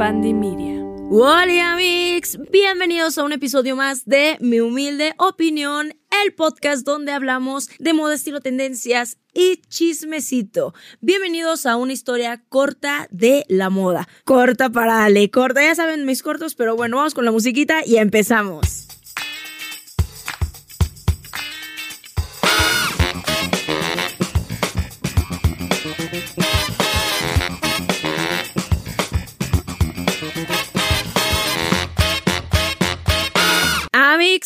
Media. Hola amigos, bienvenidos a un episodio más de Mi Humilde Opinión, el podcast donde hablamos de moda, estilo, tendencias y chismecito. Bienvenidos a una historia corta de la moda. Corta para Ale, corta, ya saben mis cortos, pero bueno, vamos con la musiquita y empezamos.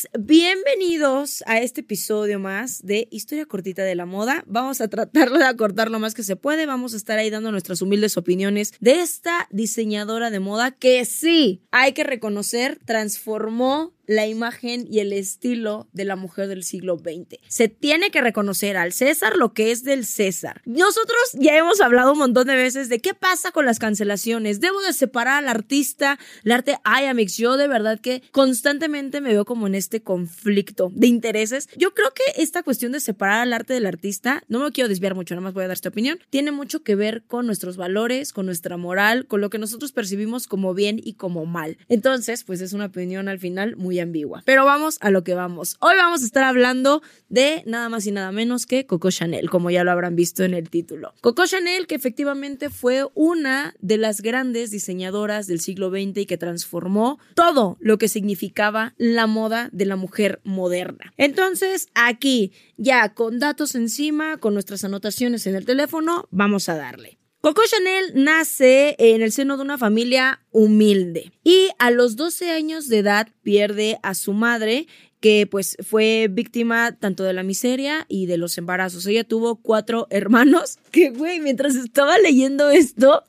Amigos, bienvenidos a este episodio más de Historia Cortita de la Moda. Vamos a tratarlo de acortar lo más que se puede. Vamos a estar ahí dando nuestras humildes opiniones de esta diseñadora de moda que sí, hay que reconocer, transformó la imagen y el estilo de la mujer del siglo XX. Se tiene que reconocer al César lo que es del César. Nosotros ya hemos hablado un montón de veces de qué pasa con las cancelaciones. Debo de separar al artista, el arte. Ay, Amix, yo de verdad que constantemente me veo como en este conflicto de intereses. Yo creo que esta cuestión de separar al arte del artista, no me quiero desviar mucho, nada más voy a dar esta opinión, tiene mucho que ver con nuestros valores, con nuestra moral, con lo que nosotros percibimos como bien y como mal. Entonces, pues es una opinión al final muy ambigua. Pero vamos a lo que vamos. Hoy vamos a estar hablando de nada más y nada menos que Coco Chanel, como ya lo habrán visto en el título. Coco Chanel, que efectivamente fue una de las grandes diseñadoras del siglo XX y que transformó todo lo que significaba la moda de la mujer moderna. Entonces, aquí, ya con datos encima, con nuestras anotaciones en el teléfono, vamos a darle. Coco Chanel nace en el seno de una familia humilde y a los 12 años de edad pierde a su madre que pues fue víctima tanto de la miseria y de los embarazos. Ella tuvo cuatro hermanos que, güey, mientras estaba leyendo esto,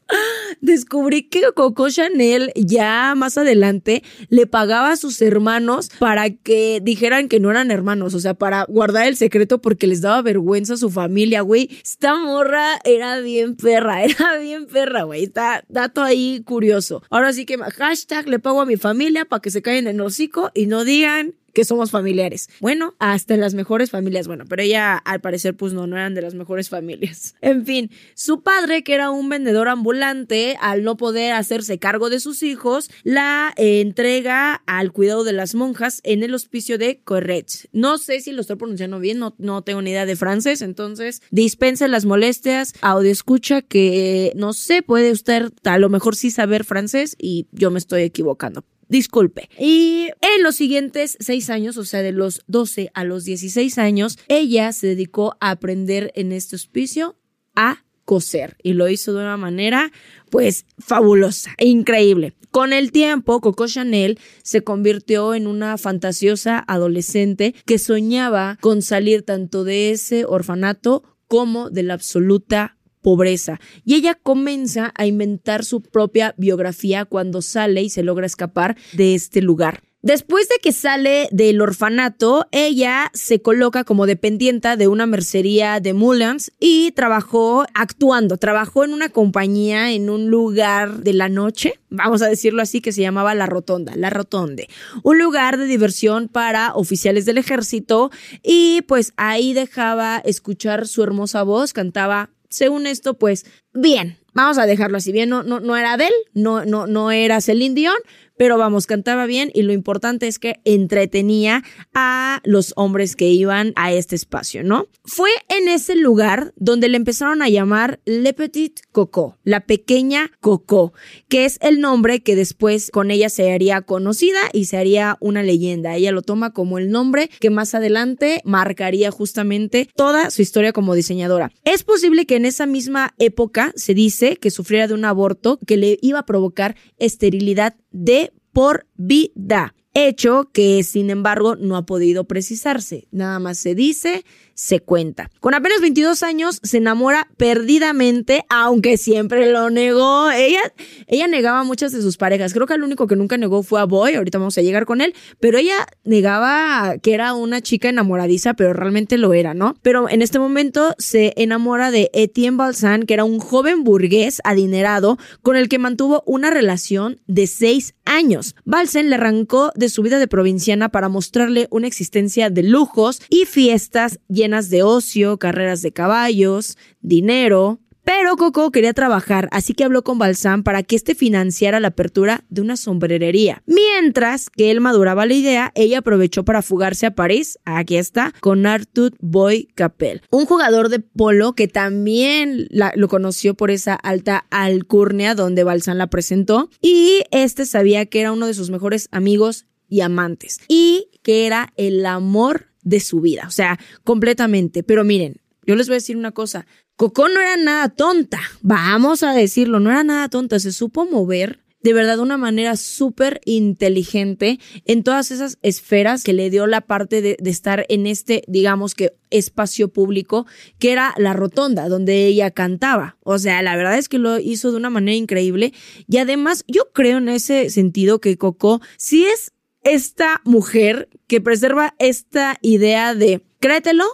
descubrí que Coco Chanel ya más adelante le pagaba a sus hermanos para que dijeran que no eran hermanos, o sea, para guardar el secreto porque les daba vergüenza a su familia, güey. Esta morra era bien perra, era bien perra, güey. Está dato ahí curioso. Ahora sí que hashtag le pago a mi familia para que se caigan en el hocico y no digan que somos familiares. Bueno, hasta las mejores familias, bueno, pero ella al parecer pues no, no eran de las mejores familias. En fin, su padre, que era un vendedor ambulante, al no poder hacerse cargo de sus hijos, la eh, entrega al cuidado de las monjas en el hospicio de Corretz. No sé si lo estoy pronunciando bien, no, no tengo ni idea de francés, entonces dispense las molestias, audio escucha que no sé, puede usted a lo mejor sí saber francés y yo me estoy equivocando. Disculpe. Y en los siguientes seis años, o sea, de los 12 a los 16 años, ella se dedicó a aprender en este hospicio a coser y lo hizo de una manera pues fabulosa, e increíble. Con el tiempo, Coco Chanel se convirtió en una fantasiosa adolescente que soñaba con salir tanto de ese orfanato como de la absoluta pobreza. Y ella comienza a inventar su propia biografía cuando sale y se logra escapar de este lugar. Después de que sale del orfanato, ella se coloca como dependienta de una mercería de Mullans y trabajó actuando. Trabajó en una compañía en un lugar de la noche, vamos a decirlo así, que se llamaba La Rotonda, La Rotonde. Un lugar de diversión para oficiales del ejército y pues ahí dejaba escuchar su hermosa voz, cantaba según esto, pues bien, vamos a dejarlo así bien, no, no, no era Adele, no, no, no era Celine Dion, pero vamos, cantaba bien y lo importante es que entretenía a los hombres que iban a este espacio, ¿no? Fue en ese lugar donde le empezaron a llamar Le Petit Coco, la pequeña Coco, que es el nombre que después con ella se haría conocida y se haría una leyenda. Ella lo toma como el nombre que más adelante marcaría justamente toda su historia como diseñadora. Es posible que en esa misma época se dice que sufriera de un aborto que le iba a provocar esterilidad de por vida. Hecho que, sin embargo, no ha podido precisarse. Nada más se dice se cuenta. Con apenas 22 años se enamora perdidamente, aunque siempre lo negó. Ella, ella negaba a muchas de sus parejas. Creo que el único que nunca negó fue a Boy, ahorita vamos a llegar con él, pero ella negaba que era una chica enamoradiza, pero realmente lo era, ¿no? Pero en este momento se enamora de Etienne Balsan, que era un joven burgués adinerado con el que mantuvo una relación de seis años. Balsen le arrancó de su vida de provinciana para mostrarle una existencia de lujos y fiestas llenas de ocio, carreras de caballos, dinero, Pero Coco quería trabajar, así que habló con Balsam para que éste financiara la apertura de una sombrerería. Mientras que él maduraba la idea, ella aprovechó para fugarse a París, aquí está, con Arthur Boy Capel, un jugador de polo que también lo conoció por esa alta alcurnia donde Balsam la presentó y este sabía que era uno de sus mejores amigos y amantes y que era el amor de su vida, o sea, completamente. Pero miren, yo les voy a decir una cosa, Coco no era nada tonta, vamos a decirlo, no era nada tonta, se supo mover de verdad de una manera súper inteligente en todas esas esferas que le dio la parte de, de, estar en este, digamos que, espacio público, que era la rotonda, donde ella cantaba. O sea, la verdad es que lo hizo de una manera increíble. Y además, yo creo en ese sentido que Coco sí es esta mujer que preserva esta idea de créetelo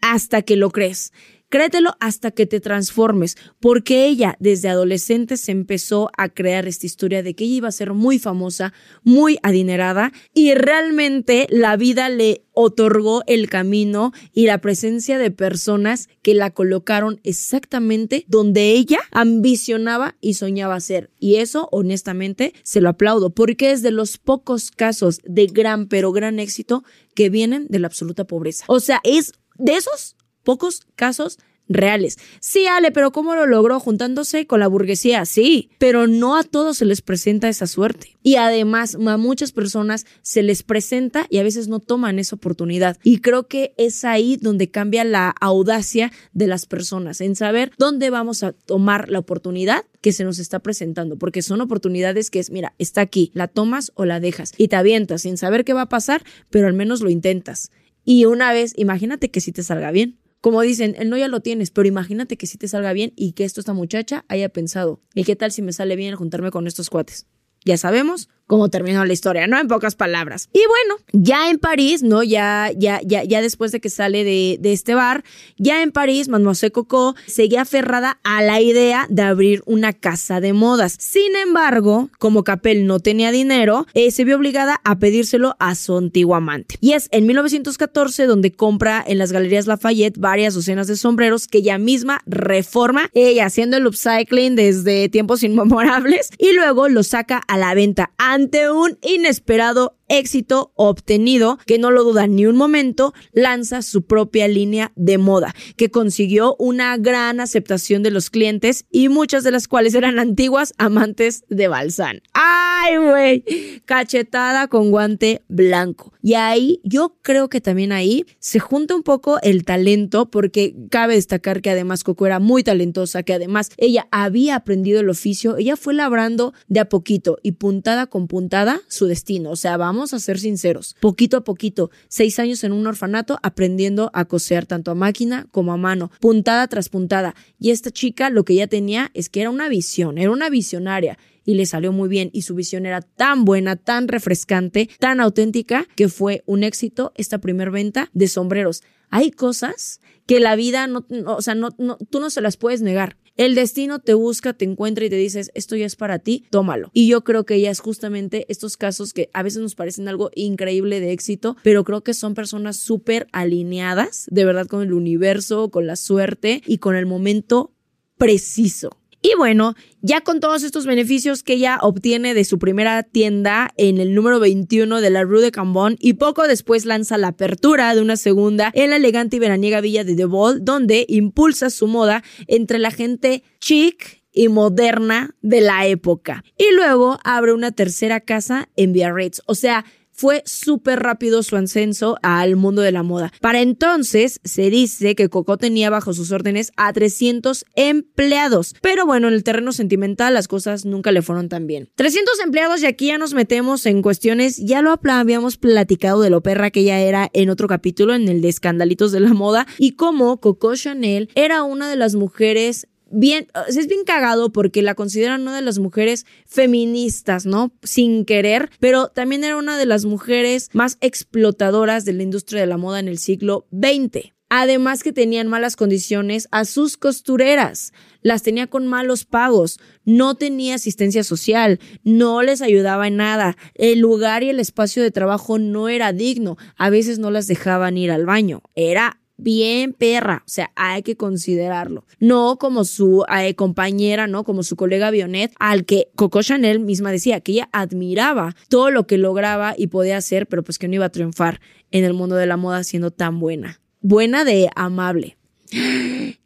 hasta que lo crees. Créetelo hasta que te transformes, porque ella desde adolescente se empezó a crear esta historia de que ella iba a ser muy famosa, muy adinerada y realmente la vida le otorgó el camino y la presencia de personas que la colocaron exactamente donde ella ambicionaba y soñaba ser. Y eso, honestamente, se lo aplaudo, porque es de los pocos casos de gran, pero gran éxito que vienen de la absoluta pobreza. O sea, es de esos pocos casos reales. Sí, Ale, pero ¿cómo lo logró juntándose con la burguesía? Sí, pero no a todos se les presenta esa suerte. Y además, a muchas personas se les presenta y a veces no toman esa oportunidad. Y creo que es ahí donde cambia la audacia de las personas, en saber dónde vamos a tomar la oportunidad que se nos está presentando, porque son oportunidades que es, mira, está aquí, la tomas o la dejas y te avientas sin saber qué va a pasar, pero al menos lo intentas. Y una vez, imagínate que si te salga bien como dicen, el no ya lo tienes, pero imagínate que si te salga bien y que esto esta muchacha haya pensado, ¿y qué tal si me sale bien juntarme con estos cuates? Ya sabemos cómo terminó la historia, ¿no? En pocas palabras. Y bueno, ya en París, ¿no? Ya, ya, ya, ya después de que sale de, este bar, ya en París, Mademoiselle Coco seguía aferrada a la idea de abrir una casa de modas. Sin embargo, como Capel no tenía dinero, eh, se vio obligada a pedírselo a su antiguo amante. Y es en 1914 donde compra en las galerías Lafayette varias docenas de sombreros que ella misma reforma, ella haciendo el upcycling desde tiempos inmemorables y luego los saca a la venta ante un inesperado éxito obtenido, que no lo duda ni un momento, lanza su propia línea de moda, que consiguió una gran aceptación de los clientes y muchas de las cuales eran antiguas amantes de Balsán. ¡Ay, güey! Cachetada con guante blanco. Y ahí, yo creo que también ahí se junta un poco el talento, porque cabe destacar que además Coco era muy talentosa, que además ella había aprendido el oficio, ella fue labrando de a poquito y puntada con puntada su destino. O sea, vamos vamos a ser sinceros, poquito a poquito, seis años en un orfanato aprendiendo a coser tanto a máquina como a mano, puntada tras puntada. Y esta chica lo que ella tenía es que era una visión, era una visionaria y le salió muy bien y su visión era tan buena, tan refrescante, tan auténtica que fue un éxito esta primer venta de sombreros. Hay cosas que la vida no, o sea, no, no, tú no se las puedes negar. El destino te busca, te encuentra y te dices, esto ya es para ti, tómalo. Y yo creo que ya es justamente estos casos que a veces nos parecen algo increíble de éxito, pero creo que son personas súper alineadas, de verdad, con el universo, con la suerte y con el momento preciso. Y bueno, ya con todos estos beneficios que ella obtiene de su primera tienda en el número 21 de la Rue de Cambon y poco después lanza la apertura de una segunda en la elegante y veraniega villa de De donde impulsa su moda entre la gente chic y moderna de la época. Y luego abre una tercera casa en Biarritz. O sea, fue súper rápido su ascenso al mundo de la moda. Para entonces se dice que Coco tenía bajo sus órdenes a 300 empleados, pero bueno, en el terreno sentimental las cosas nunca le fueron tan bien. 300 empleados y aquí ya nos metemos en cuestiones, ya lo habíamos platicado de lo perra que ella era en otro capítulo, en el de escandalitos de la moda, y cómo Coco Chanel era una de las mujeres bien, es bien cagado porque la consideran una de las mujeres feministas, ¿no? Sin querer, pero también era una de las mujeres más explotadoras de la industria de la moda en el siglo XX. Además que tenían malas condiciones a sus costureras, las tenía con malos pagos, no tenía asistencia social, no les ayudaba en nada, el lugar y el espacio de trabajo no era digno, a veces no las dejaban ir al baño, era bien perra, o sea, hay que considerarlo. No como su eh, compañera, ¿no? Como su colega Bionet, al que Coco Chanel misma decía que ella admiraba todo lo que lograba y podía hacer, pero pues que no iba a triunfar en el mundo de la moda siendo tan buena. Buena de amable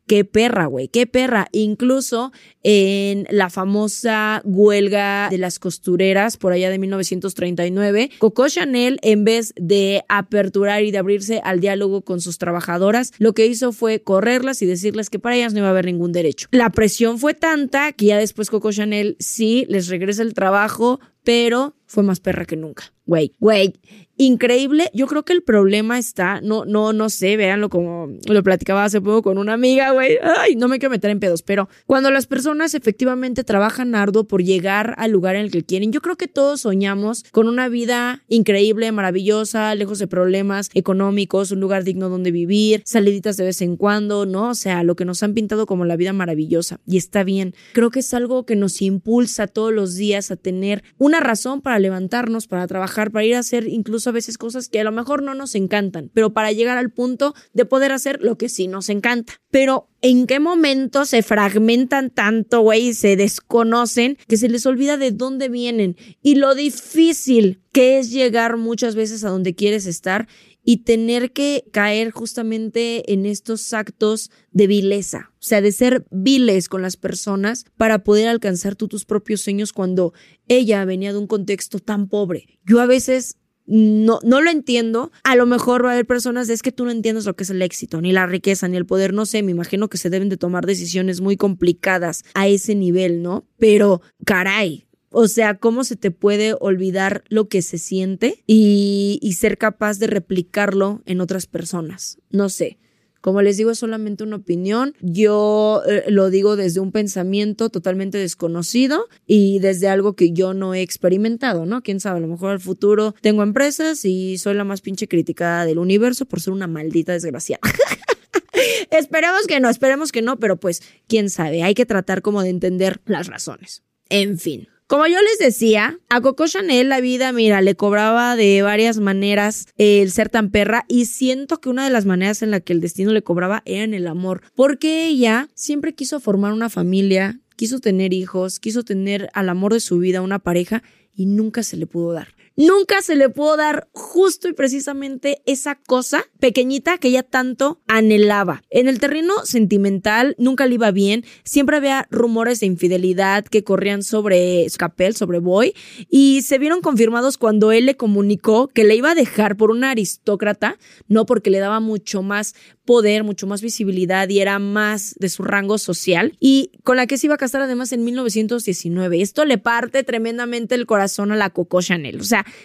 qué perra, güey, qué perra. Incluso en la famosa huelga de las costureras por allá de 1939, Coco Chanel, en vez de aperturar y de abrirse al diálogo con sus trabajadoras, lo que hizo fue correrlas y decirles que para ellas no iba a haber ningún derecho. La presión fue tanta que ya después Coco Chanel sí les regresa el trabajo, pero fue más perra que nunca. Güey, güey, increíble. Yo creo que el problema está, no, no, no sé, véanlo como lo platicaba hace poco con una amiga, güey. Ay, no me quiero meter en pedos, pero cuando las personas efectivamente trabajan arduo por llegar al lugar en el que quieren, yo creo que todos soñamos con una vida increíble, maravillosa, lejos de problemas económicos, un lugar digno donde vivir, saliditas de vez en cuando, ¿no? O sea, lo que nos han pintado como la vida maravillosa. Y está bien. Creo que es algo que nos impulsa todos los días a tener una razón para levantarnos, para trabajar, para ir a hacer incluso a veces cosas que a lo mejor no nos encantan, pero para llegar al punto de poder hacer lo que sí nos encanta. Pero ¿en qué momento se fragmentan tanto, güey, se desconocen que se les olvida de dónde vienen y lo difícil que es llegar muchas veces a donde quieres estar y tener que caer justamente en estos actos de vileza, o sea, de ser viles con las personas para poder alcanzar tú tus propios sueños cuando ella venía de un contexto tan pobre. Yo a veces no, no lo entiendo. A lo mejor va a haber personas, es que tú no entiendes lo que es el éxito, ni la riqueza, ni el poder, no sé, me imagino que se deben de tomar decisiones muy complicadas a ese nivel, ¿no? Pero, caray, o sea, ¿cómo se te puede olvidar lo que se siente y, ser capaz de replicarlo en otras personas? No sé. Como les digo, es solamente una opinión. Yo eh, lo digo desde un pensamiento totalmente desconocido y desde algo que yo no he experimentado, ¿no? Quién sabe, a lo mejor al futuro tengo empresas y soy la más pinche criticada del universo por ser una maldita desgraciada. esperemos que no, esperemos que no, pero pues quién sabe, hay que tratar como de entender las razones. En fin. Como yo les decía, a Coco Chanel la vida, mira, le cobraba de varias maneras el ser tan perra y siento que una de las maneras en la que el destino le cobraba era en el amor, porque ella siempre quiso formar una familia, quiso tener hijos, quiso tener al amor de su vida una pareja y nunca se le pudo dar nunca se le pudo dar justo y precisamente esa cosa pequeñita que ella tanto anhelaba. En el terreno sentimental nunca le iba bien, siempre había rumores de infidelidad que corrían sobre Capel, sobre Boy, y se vieron confirmados cuando él le comunicó que le iba a dejar por una aristócrata, no porque le daba mucho más poder, mucho más visibilidad y era más de su rango social y con la que se iba a casar además en 1919. Esto le parte tremendamente el corazón a la Coco Chanel, o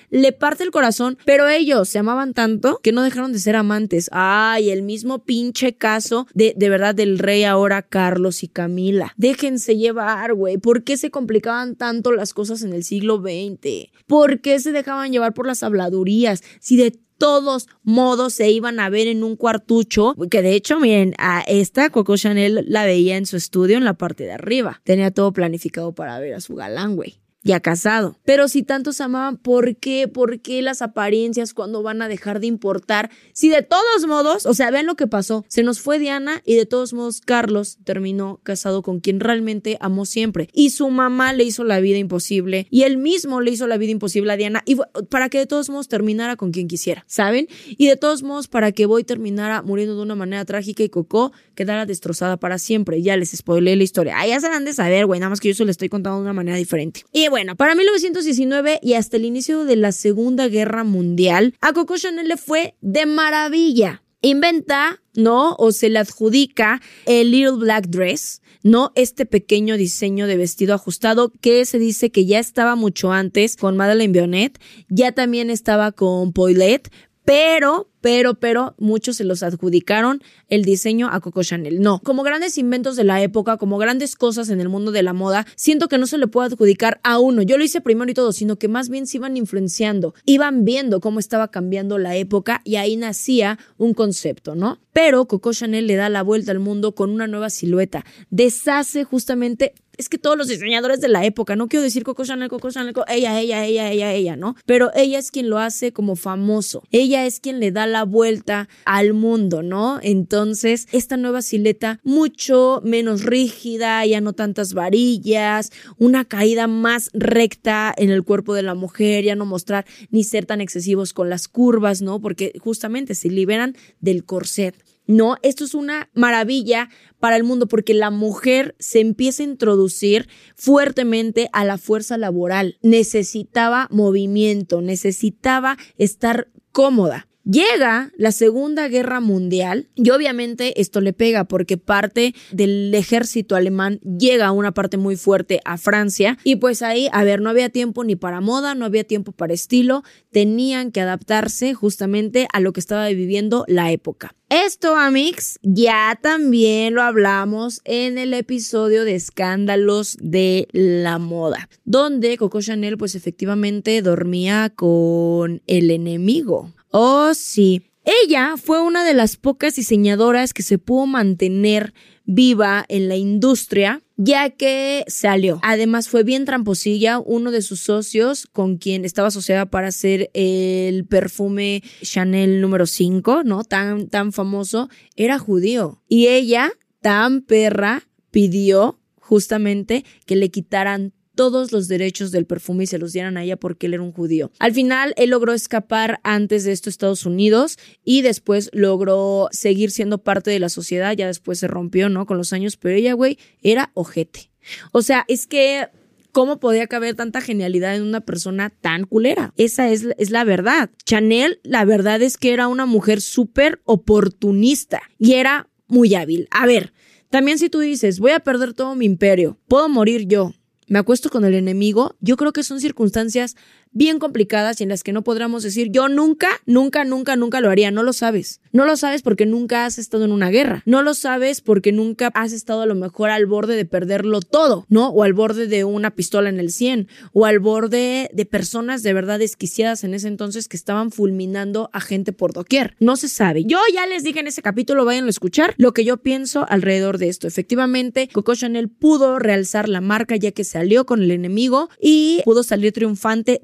le parte el corazón, pero ellos se amaban tanto que no dejaron de ser amantes. Ay, el mismo pinche caso de, de verdad del rey ahora Carlos y Camila. Déjense llevar, güey. ¿Por qué se complicaban tanto las cosas en el siglo XX? ¿Por qué se dejaban llevar por las habladurías? Si de todos modos se iban a ver en un cuartucho, que de hecho, miren, a esta Coco Chanel la veía en su estudio en la parte de arriba. Tenía todo planificado para ver a su galán, güey ya casado. Pero si tanto se amaban, ¿por qué? ¿Por qué las apariencias cuando van a dejar de importar? Si de todos modos, o sea, vean lo que pasó. Se nos fue Diana y de todos modos Carlos terminó casado con quien realmente amó siempre. Y su mamá le hizo la vida imposible y él mismo le hizo la vida imposible a Diana y para que de todos modos terminara con quien quisiera, ¿saben? Y de todos modos para que Boy terminara muriendo de una manera trágica y Coco quedara destrozada para siempre. Ya les spoilé la historia. Ah, ya se han de saber, güey, nada más que yo se lo estoy contando de una manera diferente. Bueno, para 1919 y hasta el inicio de la Segunda Guerra Mundial, a Coco Chanel le fue de maravilla. Inventa, ¿no? O se le adjudica el Little Black Dress, ¿no? Este pequeño diseño de vestido ajustado que se dice que ya estaba mucho antes con Madeleine Bionnet, ya también estaba con Poilet, pero, pero, pero, muchos se los adjudicaron el diseño a Coco Chanel. No, como grandes inventos de la época, como grandes cosas en el mundo de la moda, siento que no se le puede adjudicar a uno. Yo lo hice primero y todo, sino que más bien se iban influenciando, iban viendo cómo estaba cambiando la época y ahí nacía un concepto, ¿no? Pero Coco Chanel le da la vuelta al mundo con una nueva silueta, deshace justamente es que todos los diseñadores de la época, no quiero decir Coco Chanel, Coco Chanel, ella, ella, ella, ella, ella, ¿no? Pero ella es quien lo hace como famoso. Ella es quien le da la vuelta al mundo, ¿no? Entonces, esta nueva sileta mucho menos rígida, ya no tantas varillas, una caída más recta en el cuerpo de la mujer, ya no mostrar ni ser tan excesivos con las curvas, ¿no? Porque justamente se liberan del corset. No, esto es una maravilla para el mundo porque la mujer se empieza a introducir fuertemente a la fuerza laboral. Necesitaba movimiento, necesitaba estar cómoda. Llega la Segunda Guerra Mundial y obviamente esto le pega porque parte del ejército alemán llega a una parte muy fuerte a Francia y pues ahí, a ver, no había tiempo ni para moda, no había tiempo para estilo, tenían que adaptarse justamente a lo que estaba viviendo la época. Esto, Amix, ya también lo hablamos en el episodio de escándalos de la moda, donde Coco Chanel pues efectivamente dormía con el enemigo. Oh, sí. Ella fue una de las pocas diseñadoras que se pudo mantener viva en la industria, ya que salió. Además, fue bien tramposilla. Uno de sus socios, con quien estaba asociada para hacer el perfume Chanel número 5, ¿no? Tan, tan famoso, era judío. Y ella, tan perra, pidió justamente que le quitaran todos los derechos del perfume y se los dieran a ella porque él era un judío. Al final, él logró escapar antes de esto a Estados Unidos y después logró seguir siendo parte de la sociedad. Ya después se rompió, ¿no? Con los años, pero ella, güey, era ojete. O sea, es que ¿Cómo podía caber tanta genialidad en una persona tan culera? Esa es, es, la verdad. Chanel, la verdad es que era una mujer súper oportunista y era muy hábil. A ver, también si tú dices, voy a perder todo mi imperio, puedo morir yo, me acuesto con el enemigo, yo creo que son circunstancias bien complicadas y en las que no podríamos decir yo nunca, nunca, nunca, nunca lo haría. No lo sabes. No lo sabes porque nunca has estado en una guerra. No lo sabes porque nunca has estado a lo mejor al borde de perderlo todo, ¿no? O al borde de una pistola en el 100 o al borde de personas de verdad desquiciadas en ese entonces que estaban fulminando a gente por doquier. No se sabe. Yo ya les dije en ese capítulo, vayan a escuchar lo que yo pienso alrededor de esto. Efectivamente, Coco Chanel pudo realzar la marca ya que salió con el enemigo y pudo salir triunfante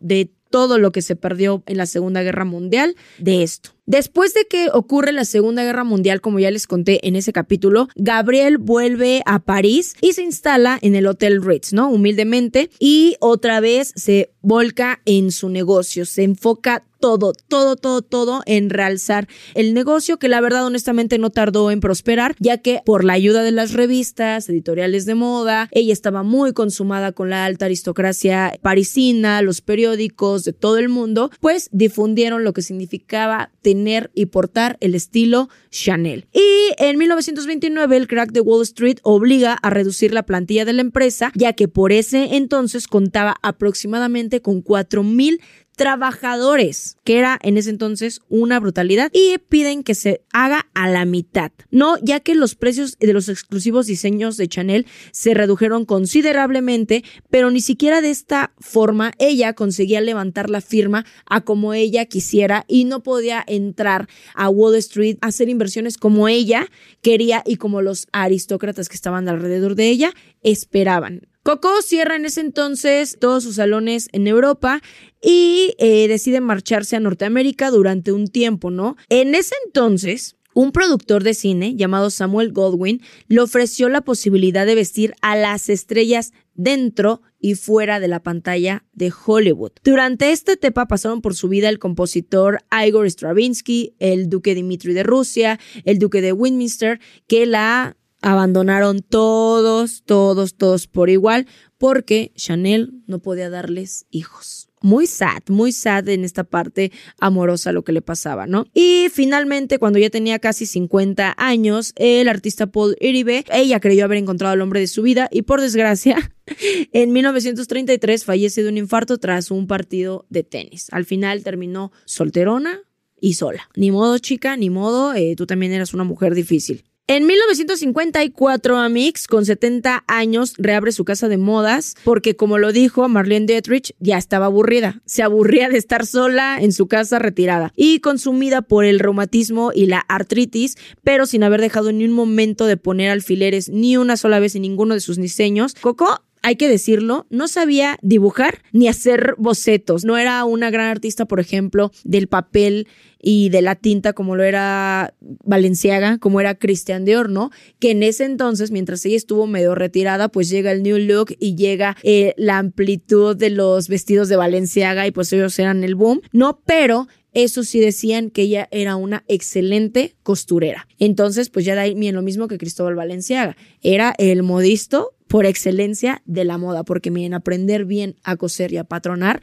de todo lo que se perdió en la Segunda Guerra Mundial de esto. Después de que ocurre la Segunda Guerra Mundial, como ya les conté en ese capítulo, Gabriel vuelve a París y se instala en el Hotel Ritz, ¿no? Humildemente, y otra vez se volca en su negocio, se enfoca todo, todo, todo, todo en realzar el negocio que la verdad honestamente no tardó en prosperar, ya que por la ayuda de las revistas, editoriales de moda, ella estaba muy consumada con la alta aristocracia parisina, los periódicos de todo el mundo, pues difundieron lo que significaba tener y portar el estilo Chanel. Y en 1929 el crack de Wall Street obliga a reducir la plantilla de la empresa, ya que por ese entonces contaba aproximadamente con 4 mil trabajadores, que era en ese entonces una brutalidad, y piden que se haga a la mitad, ¿no? Ya que los precios de los exclusivos diseños de Chanel se redujeron considerablemente, pero ni siquiera de esta forma ella conseguía levantar la firma a como ella quisiera y no podía entrar a Wall Street a hacer inversiones como ella quería y como los aristócratas que estaban alrededor de ella esperaban. Coco cierra en ese entonces todos sus salones en Europa y eh, decide marcharse a Norteamérica durante un tiempo, ¿no? En ese entonces, un productor de cine llamado Samuel Goldwyn le ofreció la posibilidad de vestir a las estrellas dentro y fuera de la pantalla de Hollywood. Durante esta etapa pasaron por su vida el compositor Igor Stravinsky, el duque Dimitri de Rusia, el duque de Westminster, que la abandonaron todos, todos, todos por igual, porque Chanel no podía darles hijos. Muy sad, muy sad en esta parte amorosa lo que le pasaba, ¿no? Y finalmente, cuando ya tenía casi 50 años, el artista Paul Iribe, ella creyó haber encontrado al hombre de su vida y por desgracia, en 1933 fallece de un infarto tras un partido de tenis. Al final terminó solterona y sola. Ni modo, chica, ni modo, eh, tú también eras una mujer difícil. En 1954, Amix, con 70 años, reabre su casa de modas porque, como lo dijo Marlene Dietrich, ya estaba aburrida. Se aburría de estar sola en su casa retirada y consumida por el reumatismo y la artritis, pero sin haber dejado ni un momento de poner alfileres ni una sola vez en ninguno de sus diseños. Coco hay que decirlo, no sabía dibujar ni hacer bocetos. No era una gran artista, por ejemplo, del papel y de la tinta como lo era Valenciaga, como era Christian Dior, ¿no? Que en ese entonces, mientras ella estuvo medio retirada, pues llega el new look y llega eh, la amplitud de los vestidos de Valenciaga y pues ellos eran el boom, ¿no? Pero eso sí decían que ella era una excelente costurera. Entonces, pues ya da lo mismo que Cristóbal Valenciaga. Era el modisto por excelencia de la moda, porque miren, aprender bien a coser y a patronar,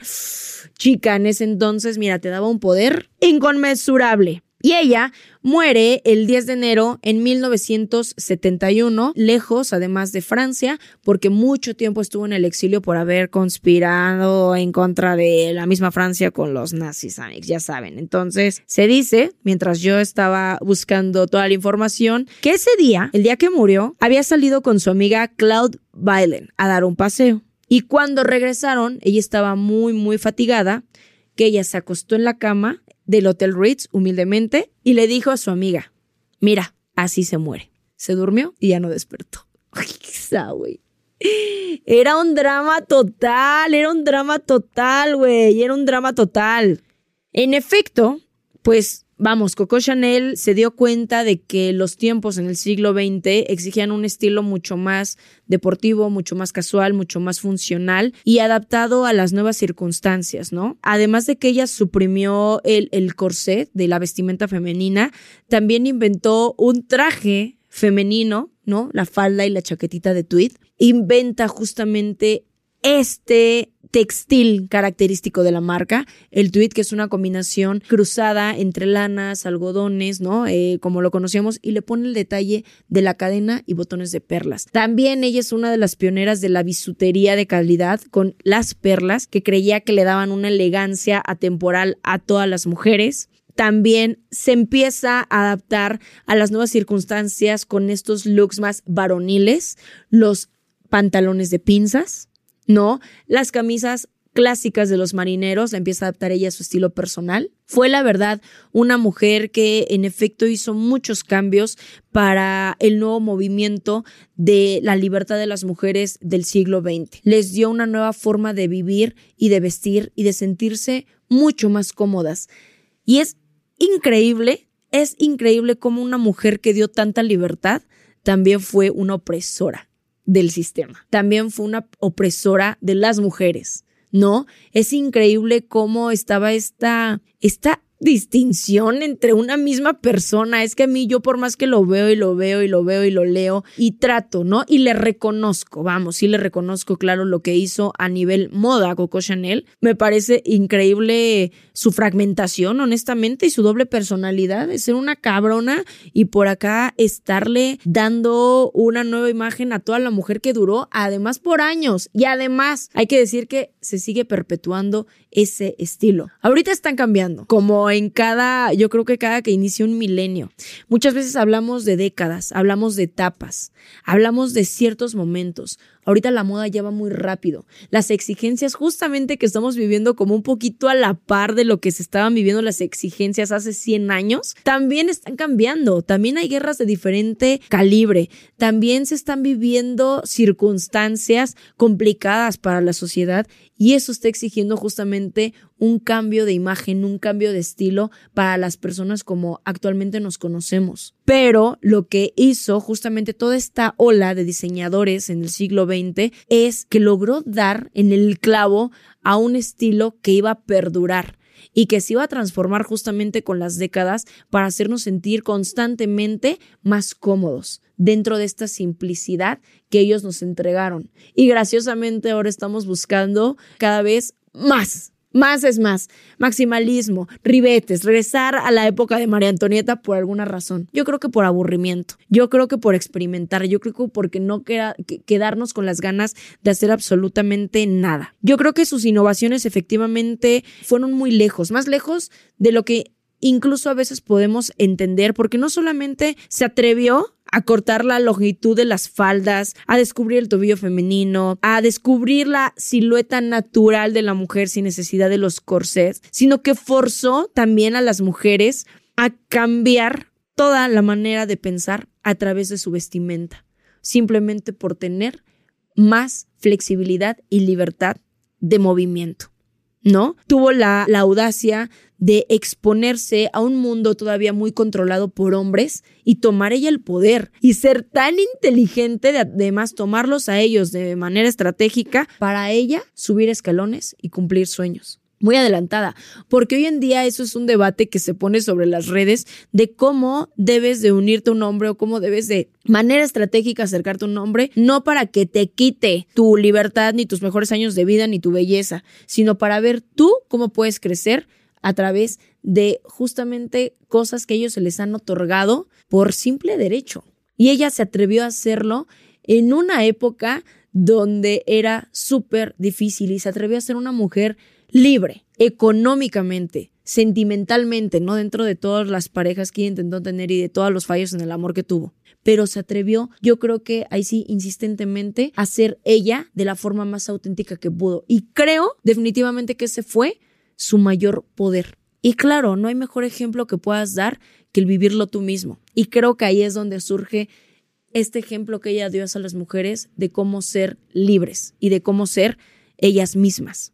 chica, en ese entonces, mira, te daba un poder inconmensurable. Y ella muere el 10 de enero en 1971, lejos además de Francia, porque mucho tiempo estuvo en el exilio por haber conspirado en contra de la misma Francia con los nazis, ya saben. Entonces, se dice, mientras yo estaba buscando toda la información, que ese día, el día que murió, había salido con su amiga Claude Bailen a dar un paseo. Y cuando regresaron, ella estaba muy, muy fatigada, que ella se acostó en la cama del Hotel Ritz humildemente y le dijo a su amiga, mira, así se muere. Se durmió y ya no despertó. Era un drama total, era un drama total, güey, era un drama total. En efecto, pues Vamos, Coco Chanel se dio cuenta de que los tiempos en el siglo XX exigían un estilo mucho más deportivo, mucho más casual, mucho más funcional y adaptado a las nuevas circunstancias, ¿no? Además de que ella suprimió el, corset de la vestimenta femenina, también inventó un traje femenino, ¿no? La falda y la chaquetita de tweed. Inventa justamente este textil característico de la marca, el tweed que es una combinación cruzada entre lanas, algodones, ¿no? Eh, como lo conocíamos, y le pone el detalle de la cadena y botones de perlas. También ella es una de las pioneras de la bisutería de calidad con las perlas, que creía que le daban una elegancia atemporal a todas las mujeres también se empieza a adaptar a las nuevas circunstancias con estos looks más varoniles, los pantalones de pinzas, ¿no? Las camisas clásicas de los marineros, la empieza a adaptar ella a su estilo personal. Fue la verdad una mujer que en efecto hizo muchos cambios para el nuevo movimiento de la libertad de las mujeres del siglo XX. Les dio una nueva forma de vivir y de vestir y de sentirse mucho más cómodas. Y es increíble, es increíble cómo una mujer que dio tanta libertad también fue una opresora del sistema. También fue una opresora de las mujeres, ¿no? Es increíble cómo estaba esta, esta distinción entre una misma persona. Es que a mí yo por más que lo veo y lo veo y lo veo y lo leo y trato, ¿no? Y le reconozco, vamos, sí le reconozco, claro, lo que hizo a nivel moda Coco Chanel. Me parece increíble su fragmentación, honestamente, y su doble personalidad de ser una cabrona y por acá estarle dando una nueva imagen a toda la mujer que duró, además por años. Y además, hay que decir que se sigue perpetuando ese estilo. Ahorita están cambiando, como en cada, yo creo que cada que inicia un milenio. Muchas veces hablamos de décadas, hablamos de etapas, hablamos de ciertos momentos. Ahorita la moda ya va muy rápido. Las exigencias justamente que estamos viviendo como un poquito a la par de lo que se estaban viviendo las exigencias hace 100 años, también están cambiando. También hay guerras de diferente calibre. También se están viviendo circunstancias complicadas para la sociedad y eso está exigiendo justamente un cambio de imagen, un cambio de estilo para las personas como actualmente nos conocemos. Pero lo que hizo justamente toda esta ola de diseñadores en el siglo XX es que logró dar en el clavo a un estilo que iba a perdurar y que se iba a transformar justamente con las décadas para hacernos sentir constantemente más cómodos dentro de esta simplicidad que ellos nos entregaron. Y graciosamente ahora estamos buscando cada vez más, más es más, maximalismo, ribetes, regresar a la época de María Antonieta por alguna razón. Yo creo que por aburrimiento, yo creo que por experimentar, yo creo que porque no quedarnos con las ganas de hacer absolutamente nada. Yo creo que sus innovaciones efectivamente fueron muy lejos, más lejos de lo que incluso a veces podemos entender, porque no solamente se atrevió cortar la longitud de las faldas, a descubrir el tobillo femenino, a descubrir la silueta natural de la mujer sin necesidad de los corsets, sino que forzó también a las mujeres a cambiar toda la manera de pensar a través de su vestimenta, simplemente por tener más flexibilidad y libertad de movimiento. ¿No? Tuvo la, la audacia de exponerse a un mundo todavía muy controlado por hombres y tomar ella el poder y ser tan inteligente de además tomarlos a ellos de manera estratégica para ella subir escalones y cumplir sueños muy adelantada, porque hoy en día eso es un debate que se pone sobre las redes de cómo debes de unirte a un hombre o cómo debes de manera estratégica acercarte a un hombre, no para que te quite tu libertad, ni tus mejores años de vida, ni tu belleza, sino para ver tú cómo puedes crecer a través de justamente cosas que ellos se les han otorgado por simple derecho. Y ella se atrevió a hacerlo en una época donde era súper difícil y se atrevió a ser una mujer libre, económicamente, sentimentalmente, no dentro de todas las parejas que intentó tener y de todos los fallos en el amor que tuvo. Pero se atrevió, yo creo que ahí sí, insistentemente, a ser ella de la forma más auténtica que pudo. Y creo definitivamente que ese fue su mayor poder. Y claro, no hay mejor ejemplo que puedas dar que el vivirlo tú mismo. Y creo que ahí es donde surge este ejemplo que ella dio a las mujeres de cómo ser libres y de cómo ser ellas mismas.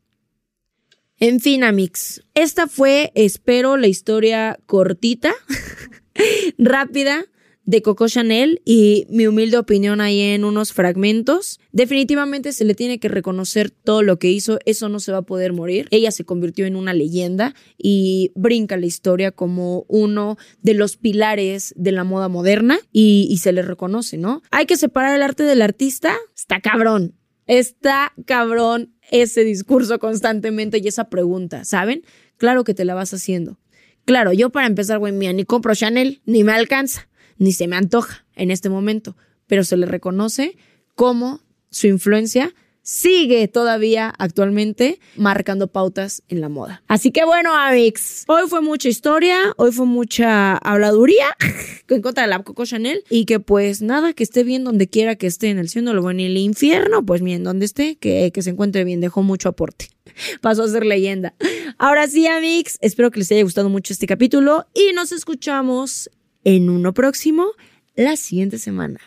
En fin, Amix, esta fue, espero, la historia cortita, rápida de Coco Chanel y mi humilde opinión ahí en unos fragmentos. Definitivamente se le tiene que reconocer todo lo que hizo, eso no se va a poder morir. Ella se convirtió en una leyenda y brinca la historia como uno de los pilares de la moda moderna y, y se le reconoce, ¿no? Hay que separar el arte del artista, está cabrón. Está cabrón ese discurso constantemente y esa pregunta, ¿saben? Claro que te la vas haciendo. Claro, yo para empezar, güey, mía, ni compro Chanel, ni me alcanza, ni se me antoja en este momento, pero se le reconoce como su influencia sigue todavía actualmente marcando pautas en la moda. Así que bueno, Amix, hoy fue mucha historia, hoy fue mucha habladuría en contra de la Coco Chanel y que pues nada, que esté bien donde quiera que esté, en el cielo, lo bueno y el infierno, pues bien donde esté, que, que se encuentre bien, dejó mucho aporte. Pasó a ser leyenda. Ahora sí, Amix, espero que les haya gustado mucho este capítulo y nos escuchamos en uno próximo la siguiente semana.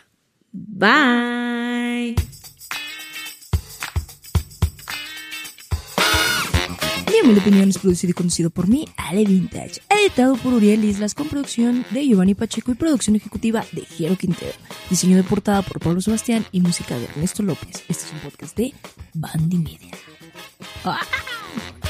Bye. Mi opinión es producido y conducido por mí, Ale Vintage. Editado por Uriel Islas con producción de Giovanni Pacheco y producción ejecutiva de Jero Quintero. Diseño de portada por Pablo Sebastián y música de Ernesto López. Este es un podcast de Bandy Media. ¡Ah!